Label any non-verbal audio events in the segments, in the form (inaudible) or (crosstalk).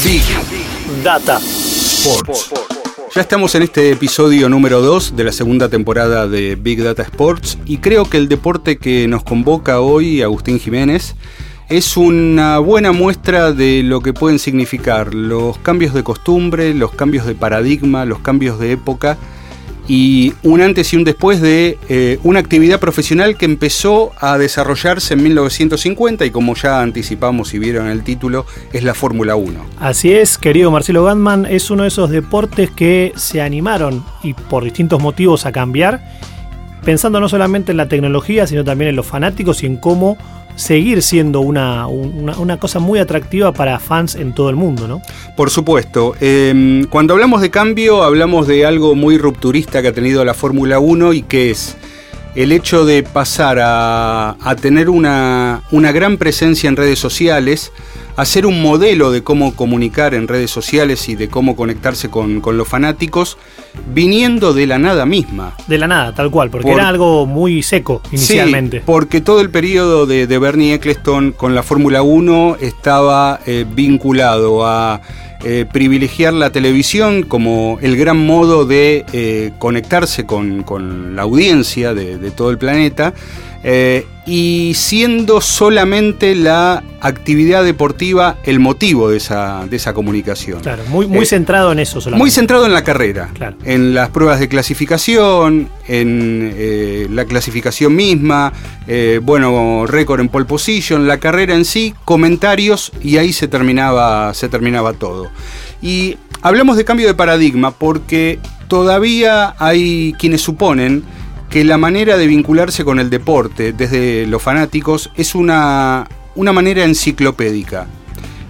Big Data Sports. Ya estamos en este episodio número 2 de la segunda temporada de Big Data Sports y creo que el deporte que nos convoca hoy, Agustín Jiménez, es una buena muestra de lo que pueden significar los cambios de costumbre, los cambios de paradigma, los cambios de época y un antes y un después de eh, una actividad profesional que empezó a desarrollarse en 1950 y como ya anticipamos y vieron el título, es la Fórmula 1. Así es, querido Marcelo Gandman, es uno de esos deportes que se animaron y por distintos motivos a cambiar, pensando no solamente en la tecnología, sino también en los fanáticos y en cómo seguir siendo una, una, cosa muy atractiva para fans en todo el mundo, ¿no? Por supuesto. Em, cuando hablamos de cambio, hablamos de algo muy rupturista que ha tenido la Fórmula 1 y que es el hecho de pasar a, a tener una, una gran presencia en redes sociales, hacer un modelo de cómo comunicar en redes sociales y de cómo conectarse con, los fanáticos, viniendo de la nada misma. De la nada, tal cual, porque era algo muy seco inicialmente. Sí, porque todo el periodo de, Bernie Eccleston con la Fórmula 1 estaba eh, vinculado a eh, privilegiar la televisión como el gran modo de eh, conectarse con, la audiencia de, todo el planeta eh, y siendo solamente la actividad deportiva el motivo de esa, de esa comunicación. Claro, muy, muy centrado en eso solamente. Muy centrado en la carrera, en las pruebas de clasificación, en la clasificación misma, bueno, récord en pole position, la carrera en sí, comentarios y ahí se terminaba, se terminaba todo. Y hablamos de cambio de paradigma porque todavía hay quienes suponen que la manera de vincularse con el deporte desde los fanáticos es una, una manera enciclopédica.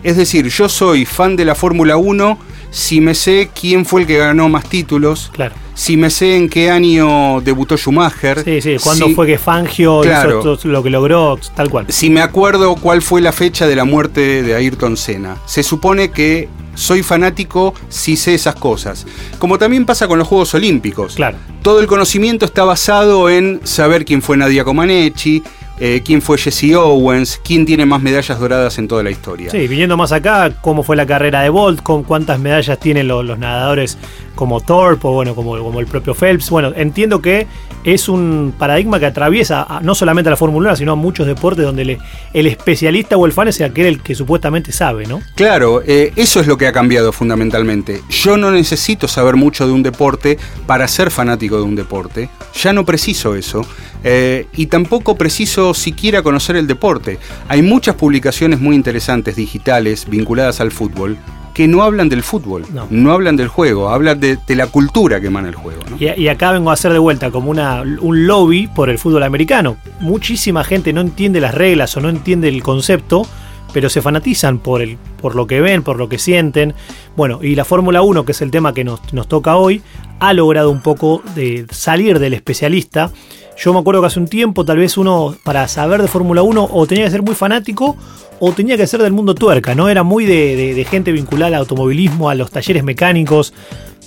Es decir, yo soy fan de la Fórmula 1 si me sé quién fue el que ganó más títulos, claro. si me sé en qué año debutó Schumacher. Sí, sí, cuándo fue que Fangio hizo lo que logró, tal cual. Si me acuerdo cuál fue la fecha de la muerte de Ayrton Senna. Se supone que soy fanático si sé esas cosas. Como también pasa con los Juegos Olímpicos. Claro. Todo el conocimiento está basado en saber quién fue Nadia Comaneci, eh, quién fue Jesse Owens, quién tiene más medallas doradas en toda la historia. Sí, viniendo más acá, cómo fue la carrera de Bolt, con cuántas medallas tienen los, nadadores como Thorpe o bueno, como, como el propio Phelps. Bueno, entiendo que es un paradigma que atraviesa no solamente a la Fórmula 1, sino a muchos deportes donde el especialista o el fan es aquel el que supuestamente sabe, ¿no? Claro, eh, eso es lo que ha cambiado fundamentalmente. Yo no necesito saber mucho de un deporte para ser fanático de un deporte. Ya no preciso eso. Eh, y tampoco preciso siquiera conocer el deporte. Hay muchas publicaciones muy interesantes digitales vinculadas al fútbol que no hablan del fútbol, no, hablan del juego, hablan de, la cultura que emana el juego. Y, acá vengo a hacer de vuelta como una, un lobby por el fútbol americano. Muchísima gente no entiende las reglas o no entiende el concepto, pero se fanatizan por, el, por lo que ven, por lo que sienten. Bueno, y la Fórmula 1, que es el tema que nos, nos toca hoy, ha logrado un poco de salir del especialista yo me acuerdo que hace un tiempo, tal vez uno, para saber de Fórmula 1, o tenía que ser muy fanático, o tenía que ser del mundo tuerca, ¿no? Era muy de, gente vinculada al automovilismo, a los talleres mecánicos.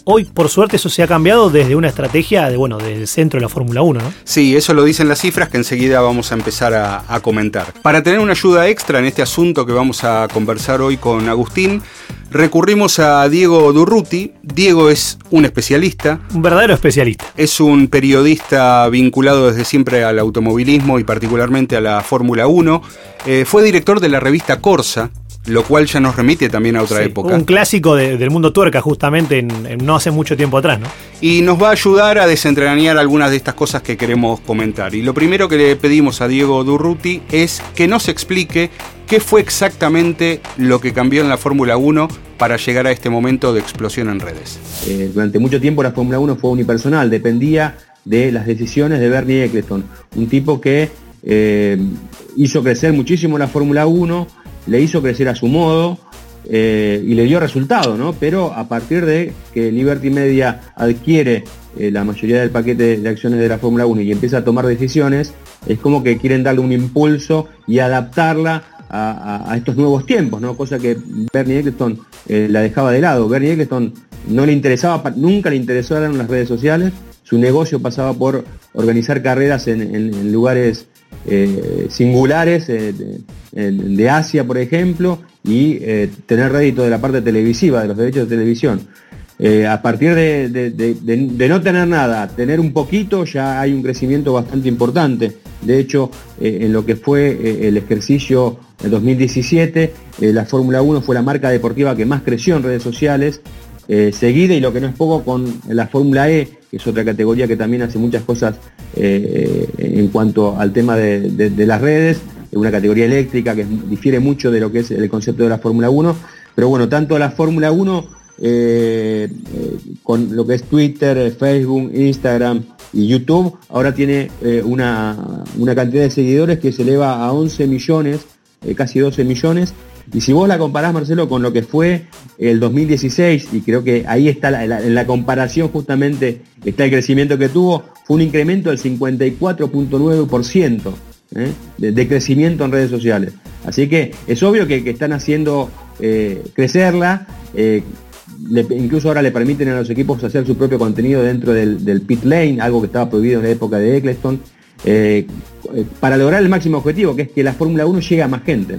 Hoy, por suerte, eso se ha cambiado desde una estrategia de, bueno, del centro de la Fórmula 1, ¿no? Sí, eso lo dicen las cifras que enseguida vamos a empezar a, a comentar. Para tener una ayuda extra en este asunto que vamos a conversar hoy con Agustín, recurrimos a Diego Durruti. Diego es un especialista. Un verdadero especialista. Es un periodista vinculado desde siempre al automovilismo y particularmente a la Fórmula 1. Eh, fue director de la revista Corsa, lo cual ya nos remite también a otra época. Un clásico del mundo tuerca, justamente, en, no hace mucho tiempo atrás, ¿no? Y nos va a ayudar a desentrañar algunas de estas cosas que queremos comentar. Y lo primero que le pedimos a Diego Durruti es que nos explique qué fue exactamente lo que cambió en la Fórmula 1 para llegar a este momento de explosión en redes. Eh, durante mucho tiempo la Fórmula 1 fue unipersonal, dependía de las decisiones de Bernie Eccleston, un tipo que eh, hizo crecer muchísimo la Fórmula 1, le hizo crecer a su modo, eh, y le dio resultado, ¿no? Pero a partir de que Liberty Media adquiere eh, la mayoría del paquete de acciones de la Fórmula 1 y empieza a tomar decisiones, es como que quieren darle un impulso y adaptarla a, estos nuevos tiempos, ¿no? Cosa que Bernie Eccleston eh, la dejaba de lado. Bernie Eccleston no le interesaba, nunca le interesó en las redes sociales, su negocio pasaba por organizar carreras en, lugares singulares de, Asia, por ejemplo, y eh, tener rédito de la parte televisiva, de los derechos de televisión. Eh, a partir de, no tener nada, tener un poquito, ya hay un crecimiento bastante importante. De hecho, eh, en lo que fue el ejercicio del 2017, la Fórmula 1 fue la marca deportiva que más creció en redes sociales, seguida y lo que no es poco con la Fórmula E, que es otra categoría que también hace muchas cosas en cuanto al tema de las redes una categoría eléctrica que difiere mucho de lo que es el concepto de la Fórmula 1, pero bueno, tanto la Fórmula 1 eh, eh, con lo que es Twitter, Facebook, Instagram y YouTube, ahora tiene eh, una, cantidad de seguidores que se eleva a 11 millones, casi 12 millones, y si vos la comparás, Marcelo, con lo que fue el 2016, y creo que ahí está, en la comparación justamente está el crecimiento que tuvo, fue un incremento del 54.9%. ¿eh? de, crecimiento en redes sociales. Así que es obvio que, están haciendo eh, crecerla, eh, incluso ahora le permiten a los equipos hacer su propio contenido dentro del, pit lane, algo que estaba prohibido en la época de Eccleston. para lograr el máximo objetivo, que es que la Fórmula 1 llegue a más gente.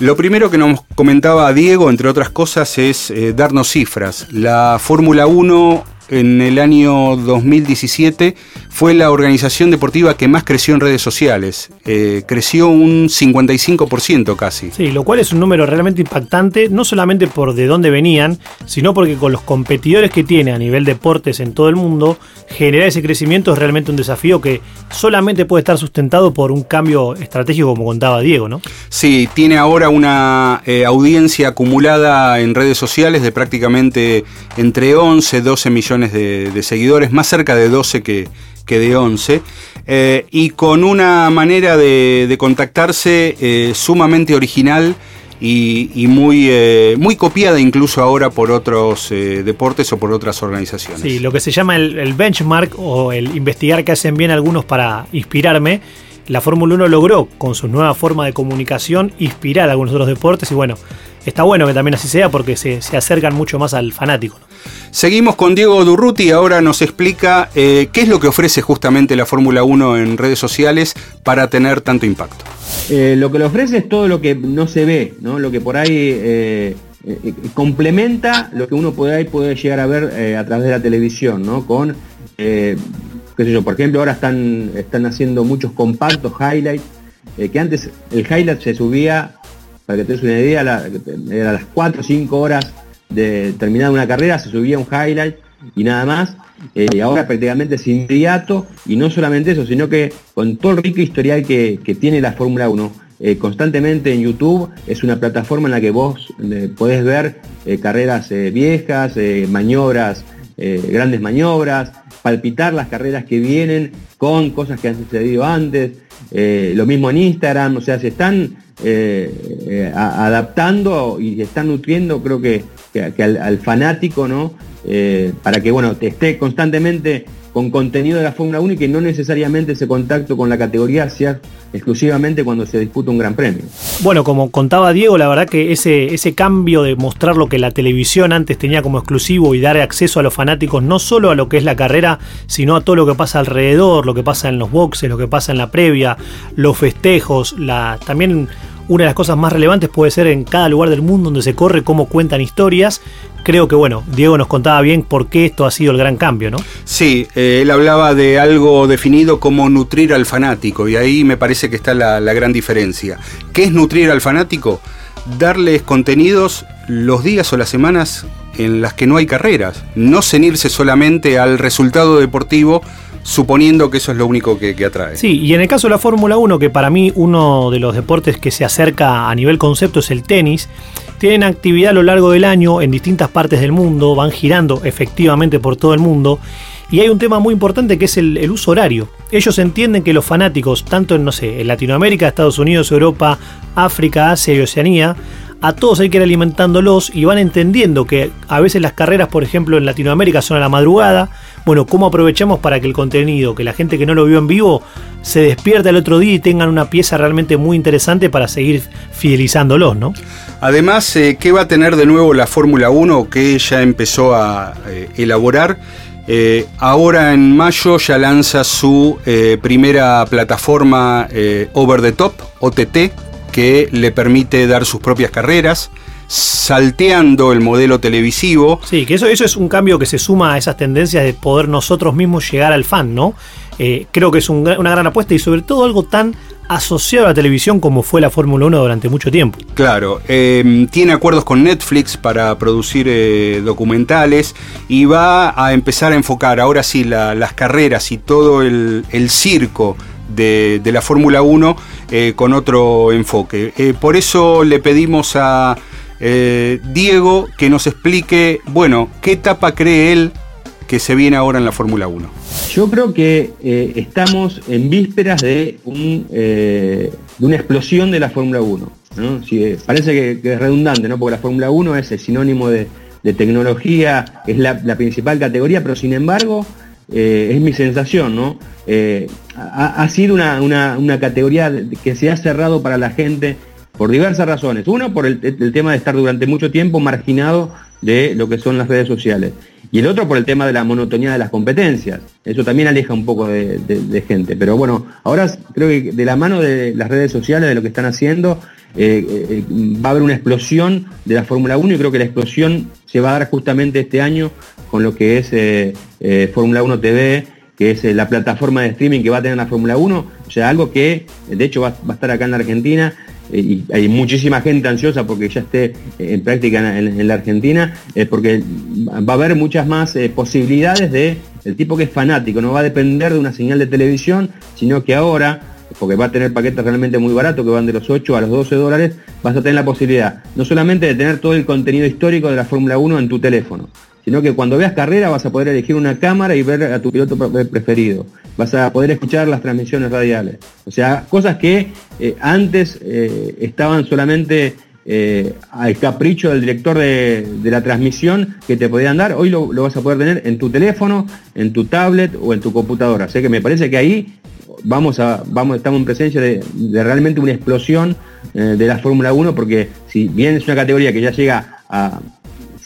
Lo primero que nos comentaba Diego, entre otras cosas, es darnos cifras. La Fórmula 1 en el año 2017 fue la organización deportiva que más creció en redes sociales. Eh, creció un 55% casi. Sí, lo cual es un número realmente impactante, no solamente por de dónde venían, sino porque con los competidores que tiene a nivel deportes en todo el mundo, generar ese crecimiento es realmente un desafío que solamente puede estar sustentado por un cambio estratégico, como contaba Diego, ¿no? Sí, tiene ahora una eh, audiencia acumulada en redes sociales de prácticamente entre 11 12 millones de, seguidores, más cerca de 12 que, que de 11, eh, y con una manera de, contactarse eh, sumamente original y, muy, eh, muy copiada incluso ahora por otros deportes o por otras organizaciones. Sí, lo que se llama el, benchmark o el investigar que hacen bien algunos para inspirarme. La Fórmula 1 logró, con su nueva forma de comunicación, inspirar a algunos otros deportes y bueno, está bueno que también así sea porque se, se acercan mucho más al fanático. Seguimos con Diego Durruti, ahora nos explica eh, qué es lo que ofrece justamente la Fórmula 1 en redes sociales para tener tanto impacto. Eh, lo que le ofrece es todo lo que no se ve, ¿no? lo que por ahí eh, complementa lo que uno puede, puede llegar a ver a través de la televisión, ¿no? con, qué sé yo, por ejemplo, ahora están, están haciendo muchos compactos, highlights, que antes el highlight se subía, para que te una idea, era a las 4 o 5 horas de terminar una carrera, se subía un highlight y nada más. Eh, y ahora prácticamente es inmediato y no solamente eso, sino que con todo el rico historial que, tiene la Fórmula 1, eh, constantemente en YouTube es una plataforma en la que vos eh, podés ver carreras viejas, maniobras, grandes maniobras, palpitar las carreras que vienen con cosas que han sucedido antes. Lo mismo en Instagram, o sea, se están adaptando y están nutriendo, creo que que, al, fanático, ¿no? Eh, para que bueno, esté constantemente con contenido de la Fórmula 1 y que no necesariamente ese contacto con la categoría sea exclusivamente cuando se disputa un gran premio. Bueno, como contaba Diego, la verdad que ese, ese cambio de mostrar lo que la televisión antes tenía como exclusivo y dar acceso a los fanáticos no solo a lo que es la carrera, sino a todo lo que pasa alrededor, lo que pasa en los boxes, lo que pasa en la previa, los festejos, la también una de las cosas más relevantes puede ser en cada lugar del mundo donde se corre cómo cuentan historias. Creo que bueno, Diego nos contaba bien por qué esto ha sido el gran cambio, ¿no? Sí, eh, él hablaba de algo definido como nutrir al fanático y ahí me parece que está la, la gran diferencia. ¿Qué es nutrir al fanático? Darles contenidos los días o las semanas en las que no hay carreras, no cenirse solamente al resultado deportivo suponiendo que eso es lo único que, atrae. Sí, y en el caso de la Fórmula 1, que para mí uno de los deportes que se acerca a nivel concepto es el tenis, tienen actividad a lo largo del año en distintas partes del mundo, van girando efectivamente por todo el mundo. Y hay un tema muy importante que es el, uso horario. Ellos entienden que los fanáticos, tanto en, no sé, en Latinoamérica, Estados Unidos, Europa, África, Asia y Oceanía, a todos hay que ir alimentándolos y van entendiendo que a veces las carreras, por ejemplo, en Latinoamérica son a la madrugada. Bueno, ¿cómo aprovechamos para que el contenido, que la gente que no lo vio en vivo, se despierte el otro día y tengan una pieza realmente muy interesante para seguir fidelizándolos, ¿no? Además, eh, ¿qué va a tener de nuevo la Fórmula 1 que ya empezó a eh, elaborar? Eh, ahora en mayo ya lanza su primera plataforma Over the Top, OTT, que le permite dar sus propias carreras salteando el modelo televisivo. Sí, que eso, eso es un cambio que se suma a esas tendencias de poder nosotros mismos llegar al fan, ¿no? Eh, creo que es una gran apuesta y sobre todo algo tan asociado a la televisión como fue la Fórmula 1 durante mucho tiempo. Claro, em, tiene acuerdos con Netflix para producir eh, documentales y va a empezar a enfocar ahora sí las carreras y todo el, el circo de, la Fórmula 1 eh, con otro enfoque. Eh, por eso le pedimos a eh, Diego que nos explique, bueno, qué etapa cree él que se viene ahora en la Fórmula 1. Yo creo que estamos en vísperas de, un, de una explosión de la Fórmula 1. parece que, es redundante, ¿no? porque la Fórmula 1 es el sinónimo de, tecnología, es la, principal categoría, pero sin embargo es mi sensación, ¿no? Eh, ha, sido una, categoría que se ha cerrado para la gente por diversas razones. Uno, por el, tema de estar durante mucho tiempo marginado de lo que son las redes sociales. Y el otro por el tema de la monotonía de las competencias. Eso también aleja un poco de, gente. Pero bueno, ahora creo que de la mano de las redes sociales, de lo que están haciendo, eh, eh, va a haber una explosión de la Fórmula 1 y creo que la explosión se va a dar justamente este año con lo que es Fórmula 1 TV, que es eh, la plataforma de streaming que va a tener la Fórmula 1, o sea, algo que de hecho va, a estar acá en la Argentina eh, y hay muchísima gente ansiosa porque ya esté eh, en práctica en, la Argentina, porque va a haber muchas más posibilidades de el tipo que es fanático, no va a depender de una señal de televisión, sino que ahora, porque va a tener paquetes realmente muy baratos que van de los 8 a los 12 dólares, vas a tener la posibilidad no solamente de tener todo el contenido histórico de la Fórmula 1 en tu teléfono, sino que cuando veas carrera vas a poder elegir una cámara y ver a tu piloto preferido. Vas a poder escuchar las transmisiones radiales. O sea, cosas que eh, antes eh, estaban solamente eh, al capricho del director de, la transmisión que te podían dar, hoy lo, vas a poder tener en tu teléfono, en tu tablet o en tu computadora. Así que me parece que ahí vamos a, estamos en presencia de, realmente una explosión de la Fórmula 1, porque si bien es una categoría que ya llega a,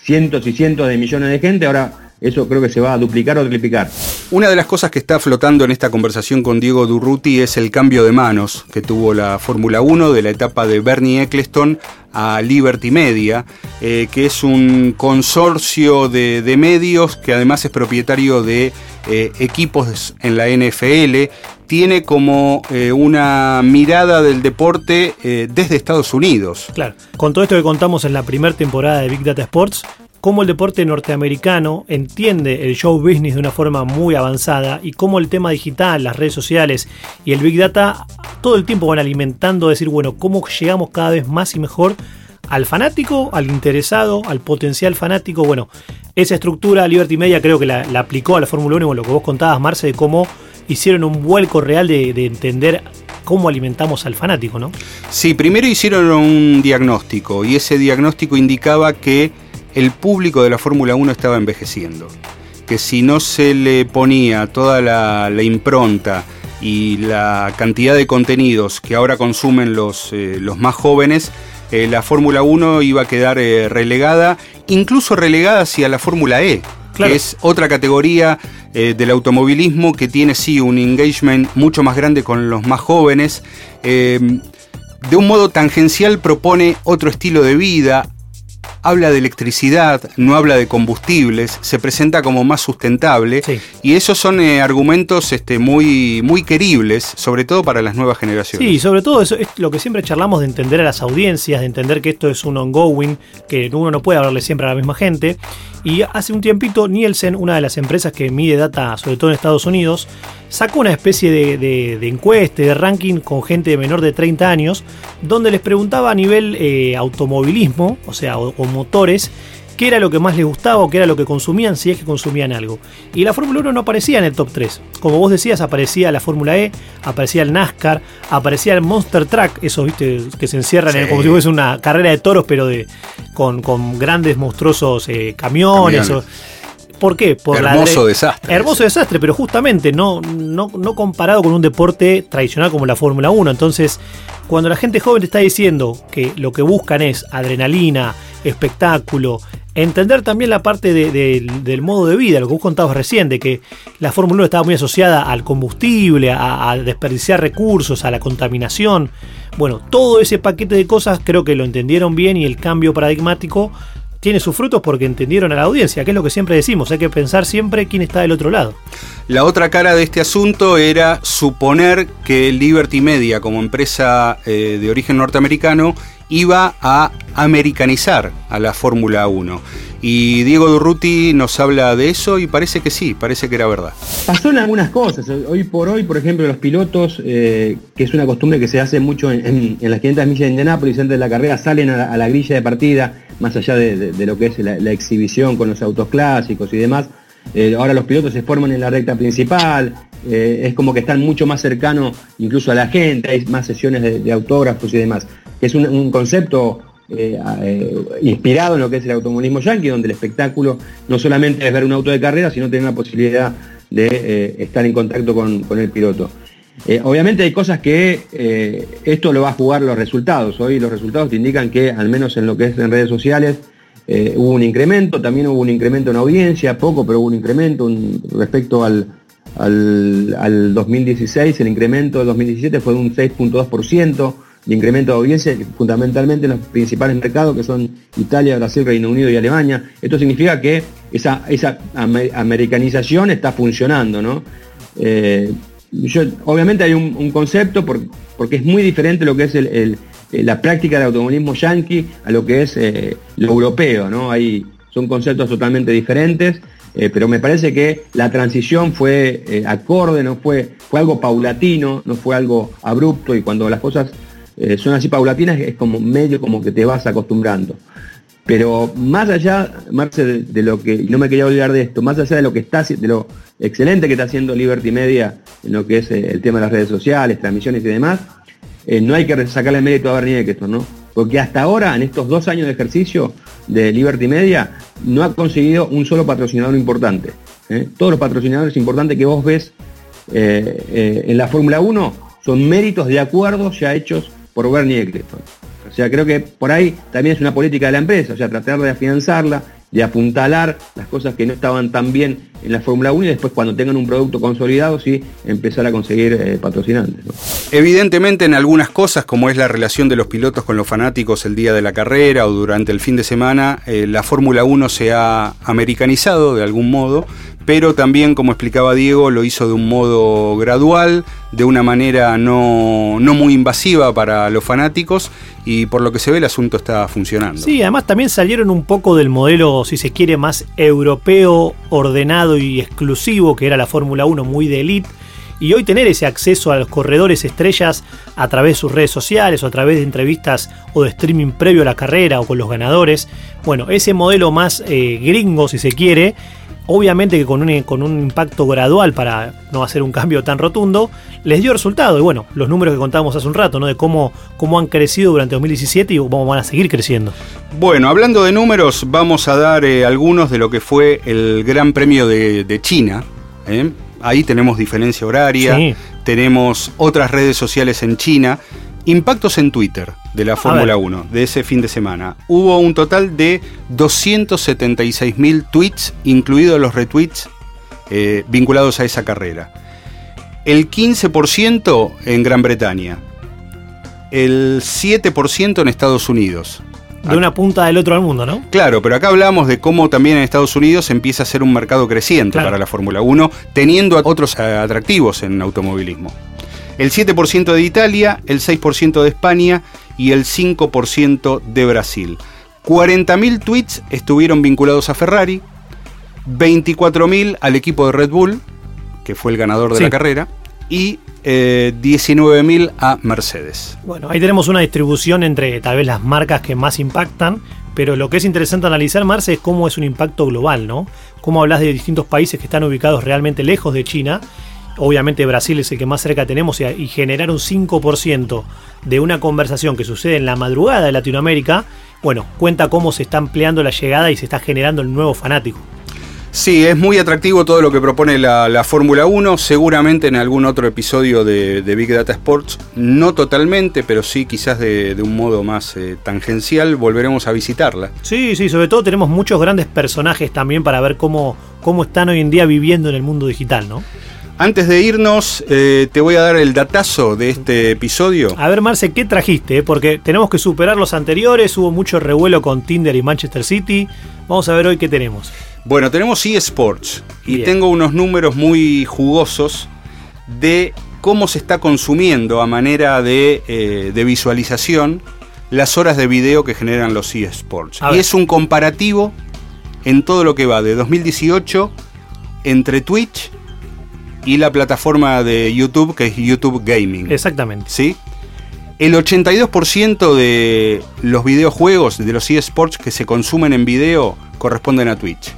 cientos y cientos de millones de gente, ahora eso creo que se va a duplicar o triplicar. Una de las cosas que está flotando en esta conversación con Diego Durruti es el cambio de manos que tuvo la Fórmula 1 de la etapa de Bernie Eccleston a Liberty Media, eh, que es un consorcio de, medios que además es propietario de eh, equipos en la NFL, tiene como eh, una mirada del deporte desde Estados Unidos. Claro, con todo esto que contamos en la primera temporada de Big Data Sports, cómo el deporte norteamericano entiende el show business de una forma muy avanzada y cómo el tema digital, las redes sociales y el big data todo el tiempo van alimentando, decir, bueno, cómo llegamos cada vez más y mejor al fanático, al interesado, al potencial fanático. Bueno, esa estructura Liberty Media creo que la, aplicó a la Fórmula 1, con lo que vos contabas, Marce, de cómo hicieron un vuelco real de, de entender cómo alimentamos al fanático, ¿no? Sí, primero hicieron un diagnóstico y ese diagnóstico indicaba que el público de la Fórmula 1 estaba envejeciendo. Que si no se le ponía toda la, impronta y la cantidad de contenidos que ahora consumen los, eh, los más jóvenes, eh, la Fórmula 1 iba a quedar eh, relegada, incluso relegada hacia la Fórmula E, que es otra categoría del automovilismo que tiene sí un engagement mucho más grande con los más jóvenes. de un modo tangencial propone otro estilo de vida, habla de electricidad, no habla de combustibles, se presenta como más sustentable y esos son eh, argumentos este, muy, muy queribles, sobre todo para las nuevas generaciones. Sí, sobre todo eso es lo que siempre charlamos de entender a las audiencias, de entender que esto es un ongoing, que uno no puede hablarle siempre a la misma gente. Y hace un tiempito Nielsen, una de las empresas que mide data, sobre todo en Estados Unidos, sacó una especie de, de, encuesta, de ranking con gente menor de 30 años, donde les preguntaba a nivel eh, automovilismo, o sea, o, motores, qué era lo que más les gustaba o qué era lo que consumían si es que consumían algo. Y la Fórmula 1 no aparecía en el top 3. Como vos decías, aparecía la Fórmula E, aparecía el NASCAR, aparecía el Monster Truck, esos ¿viste? que se encierran en, como si fuese una carrera de toros, pero de con, grandes monstruosos eh, camiones. ¿Por qué? Por hermoso desastre. Hermoso desastre, pero justamente no, no, no comparado con un deporte tradicional como la Fórmula 1. Entonces, cuando la gente joven te está diciendo que lo que buscan es adrenalina, espectáculo, entender también la parte del modo de vida, lo que vos contabas recién, de que la Fórmula 1 estaba muy asociada al combustible, a, desperdiciar recursos, a la contaminación. Bueno, todo ese paquete de cosas creo que lo entendieron bien y el cambio paradigmático tiene sus frutos porque entendieron a la audiencia, que es lo que siempre decimos, hay que pensar siempre quién está del otro lado. La otra cara de este asunto era suponer que Liberty Media, como empresa eh, de origen norteamericano, iba a americanizar a la Fórmula 1. Y Diego Durruti nos habla de eso y parece que sí, parece que era verdad. Pasó algunas cosas. Hoy por hoy, por ejemplo, los pilotos, eh, que es una costumbre que se hace mucho en, las 500 millas de Indianápolis antes de la carrera, salen a la, grilla de partida, más allá de, lo que es la, exhibición con los autos clásicos y demás. Eh, ahora los pilotos se forman en la recta principal, eh, es como que están mucho más cercanos incluso a la gente, hay más sesiones de, autógrafos y demás. Es un, concepto eh, inspirado en lo que es el automovilismo yankee, donde el espectáculo no solamente es ver un auto de carrera, sino tener la posibilidad de estar en contacto con, el piloto. obviamente hay cosas que esto lo va a jugar los resultados. Hoy los resultados te indican que, al menos en lo que es en redes sociales, hubo un incremento, también hubo un incremento en audiencia, poco, pero hubo un incremento respecto al, al, 2016, el incremento del 2017 fue de un 6.2% de incremento de audiencia, fundamentalmente en los principales mercados que son Italia, Brasil, Reino Unido y Alemania. Esto significa que esa, esa americanización está funcionando, ¿no? Eh, obviamente hay un, concepto porque es muy diferente lo que es la práctica del automovilismo yankee a lo que es eh, lo europeo, ¿no? Hay, son conceptos totalmente diferentes. Eh, pero me parece que la transición fue eh, acorde, no fue, fue algo paulatino, no fue algo abrupto y cuando las cosas eh, son así paulatinas es como medio como que te vas acostumbrando. Pero más allá, Marce, de, lo que, no me quería olvidar de esto, más allá de lo que está de lo excelente que está haciendo Liberty Media en lo que es el tema de las redes sociales, transmisiones y demás, no hay que sacarle mérito a Bernie Eccleston, ¿no? Porque hasta ahora, en estos dos años de ejercicio de Liberty Media, no ha conseguido un solo patrocinador importante. ¿eh? Todos los patrocinadores importantes que vos ves eh, eh, en la Fórmula 1 son méritos de acuerdos ya hechos por Bernie Eccleston. O sea, creo que por ahí también es una política de la empresa, o sea, tratar de afianzarla, de apuntalar las cosas que no estaban tan bien en la Fórmula 1 y después cuando tengan un producto consolidado sí empezar a conseguir eh, patrocinantes. Evidentemente en algunas cosas como es la relación de los pilotos con los fanáticos el día de la carrera o durante el fin de semana, eh, la Fórmula 1 se ha americanizado de algún modo, pero también, como explicaba Diego, lo hizo de un modo gradual, de una manera no, no, muy invasiva para los fanáticos y por lo que se ve el asunto está funcionando. Sí, además también salieron un poco del modelo, si se quiere, más europeo, ordenado y exclusivo, que era la Fórmula 1, muy de elite. Y hoy tener ese acceso a los corredores estrellas a través de sus redes sociales o a través de entrevistas o de streaming previo a la carrera o con los ganadores, bueno, ese modelo más eh, gringo, si se quiere, Obviamente que con un, con un impacto gradual para no hacer un cambio tan rotundo, les dio resultado. Y bueno, los números que contábamos hace un rato, ¿no? De cómo, cómo han crecido durante 2017 y cómo van a seguir creciendo. Bueno, hablando de números, vamos a dar eh, algunos de lo que fue el Gran Premio de, China. ¿eh? Ahí tenemos diferencia horaria, tenemos otras redes sociales en China. Impactos en Twitter de la Fórmula 1 de ese fin de semana. Hubo un total de 276.000 tweets, incluidos los retweets eh, vinculados a esa carrera. El 15% en Gran Bretaña. El 7% en Estados Unidos. De una punta del otro al mundo, ¿no? Claro, pero acá hablamos de cómo también en Estados Unidos empieza a ser un mercado creciente para la Fórmula 1, teniendo otros eh, atractivos en automovilismo el 7% de Italia, el 6% de España y el 5% de Brasil. 40.000 tweets estuvieron vinculados a Ferrari, 24.000 al equipo de Red Bull, que fue el ganador de la carrera, y 19.000 eh, a Mercedes. Bueno, ahí tenemos una distribución entre tal vez las marcas que más impactan, Pero lo que es interesante analizar, Marce, es cómo es un impacto global, ¿no? Cómo hablas de distintos países que están ubicados realmente lejos de China. Obviamente Brasil es el que más cerca tenemos y, generar un 5% de una conversación que sucede en la madrugada de Latinoamérica, bueno, cuenta cómo se está ampliando la llegada y se está generando el nuevo fanático. Sí, es muy atractivo todo lo que propone la, Fórmula 1, seguramente en algún otro episodio de, Big Data Sports, no totalmente, pero sí quizás de, un modo más eh, tangencial, volveremos a visitarla. Sí, sí, sobre todo tenemos muchos grandes personajes también para ver cómo, cómo están hoy en día viviendo en el mundo digital, ¿no? Antes de irnos, eh, te voy a dar el datazo de este episodio. A ver, Marce, ¿qué trajiste? Porque tenemos que superar los anteriores, hubo mucho revuelo con Tinder y Manchester City. Vamos a ver hoy qué tenemos. Bueno, tenemos eSports y tengo unos números muy jugosos de cómo se está consumiendo a manera de, eh, visualización las horas de video que generan los eSports. Y es un comparativo en todo lo que va de 2018 entre Twitch y la plataforma de YouTube que es YouTube Gaming. Exactamente. ¿Sí? El 82% de los videojuegos, de los eSports que se consumen en video, corresponden a Twitch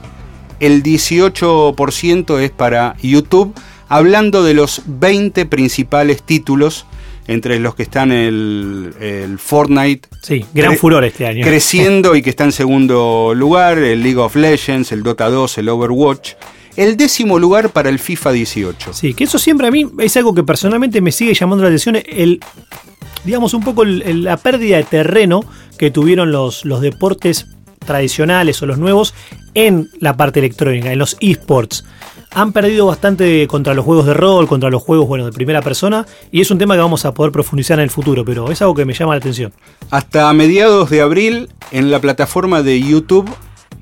el 18% es para YouTube, hablando de los 20 principales títulos entre los que están el, Fortnite. Sí, gran furor este año. Creciendo y que está en segundo lugar, el League of Legends, el Dota 2, el Overwatch. El décimo lugar para el FIFA 18. Sí, que eso siempre a mí es algo que personalmente me sigue llamando la atención. El, digamos, un poco la pérdida de terreno que tuvieron los, los deportes tradicionales o los nuevos en la parte electrónica, en los esports. Han perdido bastante contra los juegos de rol, contra los juegos bueno, de primera persona, y es un tema que vamos a poder profundizar en el futuro, pero es algo que me llama la atención. Hasta mediados de abril, en la plataforma de YouTube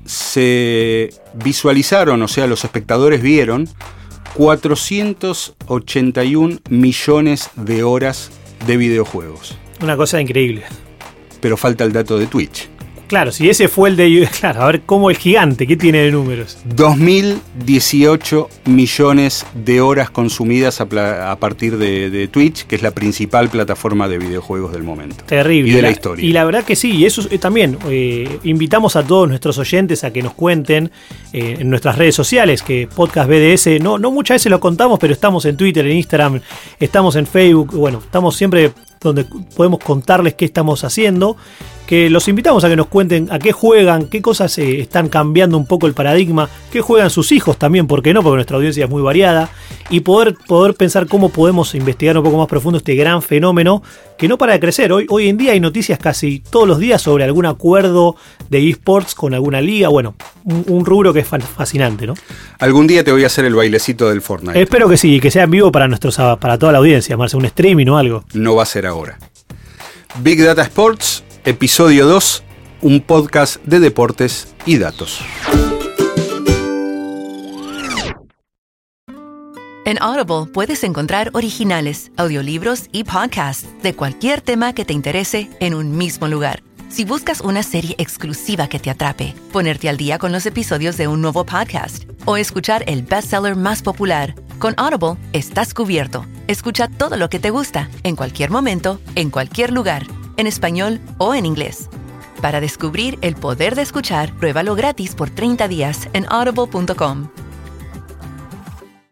se visualizaron, o sea, los espectadores vieron 481 millones de horas de videojuegos. Una cosa increíble. Pero falta el dato de Twitch. Claro, si ese fue el de. (laughs) Claro, a ver cómo el gigante, ¿qué tiene de números? 2018 millones de horas consumidas a, partir de, Twitch, que es la principal plataforma de videojuegos del momento. Terrible. Y de la, historia. Y la verdad que sí, y eso eh, también. Eh, invitamos a todos nuestros oyentes a que nos cuenten eh, en nuestras redes sociales, que Podcast BDS, no, no muchas veces lo contamos, pero estamos en Twitter, en Instagram, estamos en Facebook, bueno, estamos siempre donde podemos contarles qué estamos haciendo que los invitamos a que nos cuenten a qué juegan, qué cosas eh, están cambiando un poco el paradigma, qué juegan sus hijos también, ¿por qué no? Porque nuestra audiencia es muy variada, y poder, poder pensar cómo podemos investigar un poco más profundo este gran fenómeno que no para de crecer. Hoy, hoy en día hay noticias casi todos los días sobre algún acuerdo de esports con alguna liga, bueno, un, rubro que es fascinante, ¿no? Algún día te voy a hacer el bailecito del Fortnite. Espero que sí, que sea en vivo para, nuestros, para toda la audiencia, más un streaming o algo. No va a ser ahora. Big Data Sports episodio 2, un podcast de deportes y datos. En Audible puedes encontrar originales, audiolibros y podcasts de cualquier tema que te interese en un mismo lugar. Si buscas una serie exclusiva que te atrape, ponerte al día con los episodios de un nuevo podcast o escuchar el bestseller más popular, con Audible estás cubierto. Escucha todo lo que te gusta, en cualquier momento, en cualquier lugar en español o en inglés. Para descubrir el poder de escuchar, pruébalo gratis por 30 días en audible.com